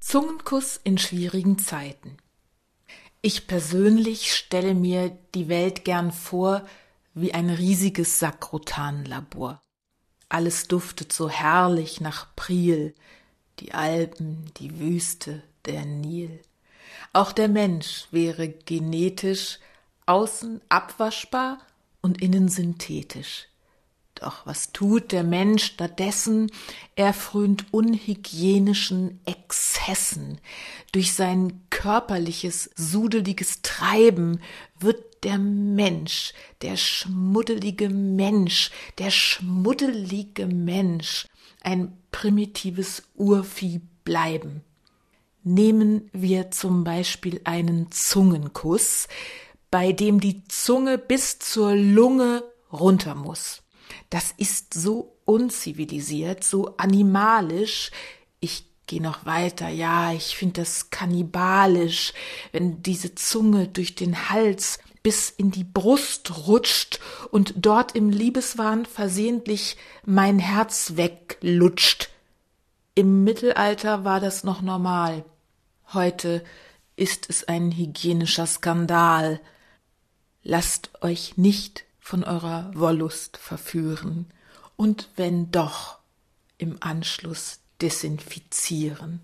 Zungenkuss in schwierigen Zeiten. Ich persönlich stelle mir die Welt gern vor wie ein riesiges Sakrotanlabor. Alles duftet so herrlich nach Priel, die Alpen, die Wüste, der Nil. Auch der Mensch wäre genetisch außen abwaschbar und innen synthetisch. Doch was tut der Mensch stattdessen? Er frönt unhygienischen Exzessen. Durch sein körperliches, sudeliges Treiben wird der Mensch, der schmuddelige Mensch, der schmuddelige Mensch, ein primitives Urvieh bleiben. Nehmen wir zum Beispiel einen Zungenkuss, bei dem die Zunge bis zur Lunge runter muss. Das ist so unzivilisiert, so animalisch. Ich gehe noch weiter, ja, ich finde das kannibalisch, wenn diese Zunge durch den Hals bis in die Brust rutscht und dort im Liebeswahn versehentlich mein Herz weglutscht. Im Mittelalter war das noch normal. Heute ist es ein hygienischer Skandal. Lasst euch nicht von eurer Wollust verführen und wenn doch im Anschluss desinfizieren.